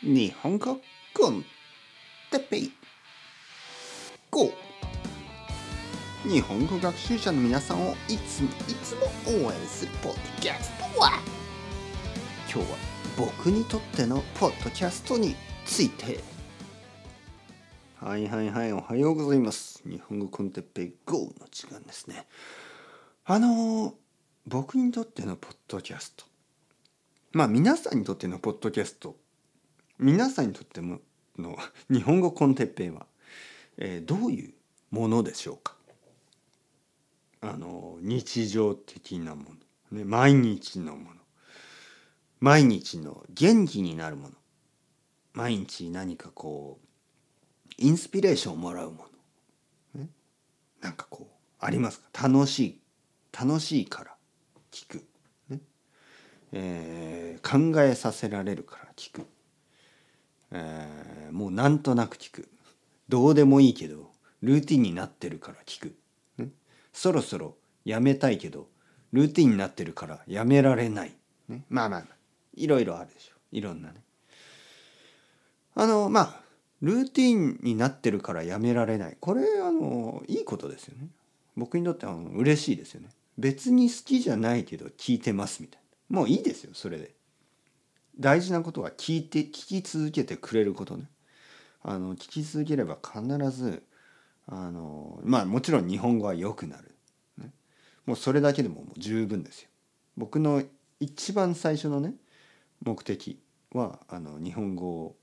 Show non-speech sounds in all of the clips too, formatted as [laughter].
日本語コンテペイ。GO! 日本語学習者の皆さんをいつもいつも応援するポッドキャストは。今日は僕にとってのポッドキャストについて。はいはいはいおはようございます。日本語コンテッペイ。GO の時間ですね。あの僕にとってのポッドキャスト。まあ皆さんにとってのポッドキャスト皆さんにとってもの日本語コンテッペイは、えー、どういうものでしょうか？あの日常的なもの、ね、毎日のもの。毎日の元気になるもの。毎日何かこうインスピレーションをもらうもの、ね、なんかこうありますか？楽しい楽しいから聞く、ねえー、考えさせられるから聞く、えー、もうなんとなく聞く。どうでもいいけどルーティンになってるから聞く、ね、そろそろやめたいけどルーティンになってるからやめられない、ね、まあまあ。いろいろあるでしょ。いろんなね。あのまあルーティンになってるからやめられない。これあのいいことですよね。僕にとっては嬉しいですよね。別に好きじゃないけど聞いてますみたいな。もういいですよそれで大事なことは聞いて聞き続けてくれることね。あの聞き続ければ必ずあのまあもちろん日本語は良くなる、ね、もうそれだけでも十分ですよ。僕の一番最初のね目的はあの日本語を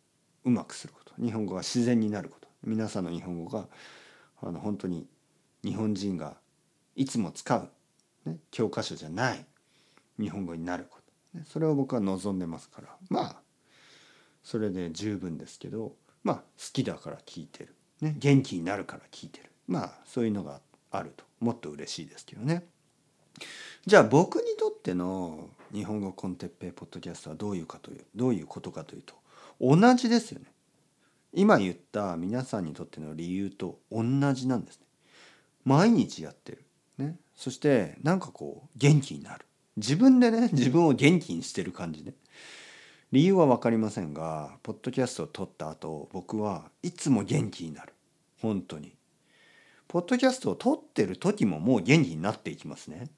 うまくすること。日本語が自然になること。皆さんの日本語があの本当に日本人がいつも使う、ね、教科書じゃない日本語になること、それを僕は望んでますからまあそれで十分ですけどまあ好きだから聞いてる、ね、元気になるから聞いてるまあそういうのがあるともっと嬉しいですけどね。じゃあ僕にとっての日本語コンテッペイポッドキャストはどういうかというどういうことかというと同じですよね。今言った皆さんにとっての理由と同じなんですね。毎日やってる。ね。そしてなんかこう元気になる。自分でね [laughs] 自分を元気にしてる感じね。理由は分かりませんがポッドキャストを撮った後僕はいつも元気になる。本当に。ポッドキャストを撮ってる時ももう元気になっていきますね。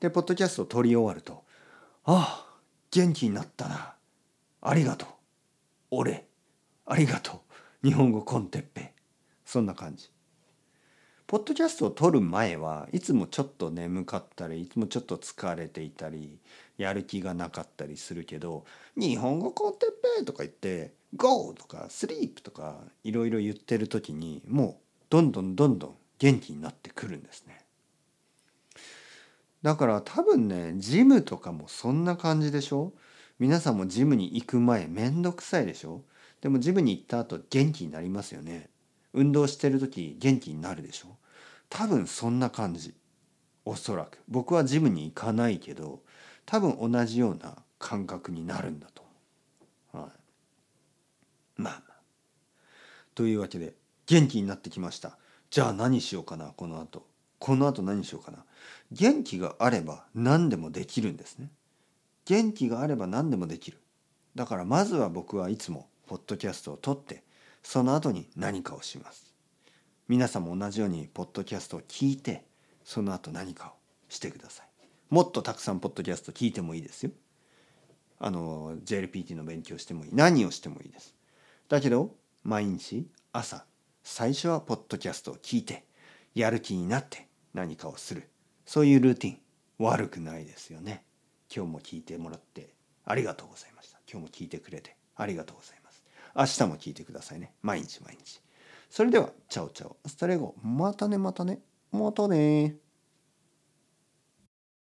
でポッドキャストを撮り終わると「ああ元気になったな。ありがとう。俺ありがとう。日本語コンテッペそんな感じポッドキャストを撮る前はいつもちょっと眠かったりいつもちょっと疲れていたりやる気がなかったりするけど「日本語コンテッペとか言って「GO!」とか「SLEEP!」とかいろいろ言ってる時にもうどんどんどんどん元気になってくるんですね。だから多分ねジムとかもそんな感じでしょ？皆さんもジムに行く前めんどくさいでしょ？でもジムに行った後元気になりますよね運動してる時元気になるでしょ？多分そんな感じ。おそらく。僕はジムに行かないけど多分同じような感覚になるんだと、はい、まあまあ。というわけで元気になってきました。じゃあ何しようかなこの後。この後何しようかな。元気があれば何でもできるんですね。元気があれば何でもできる。だからまずは僕はいつもポッドキャストを撮ってその後に何かをします。皆さんも同じようにポッドキャストを聞いてその後何かをしてください。もっとたくさんポッドキャスト聞いてもいいですよ。あの JLPT の勉強してもいい。何をしてもいいです。だけど毎日朝最初はポッドキャストを聞いてやる気になって何かをする。そういうルーティン。悪くないですよね。今日も聞いてもらってありがとうございました。今日も聞いてくれてありがとうございます明日も聞いてくださいね。毎日毎日。それでは、チャオチャオ。 Hasta luego。またね、またね。またね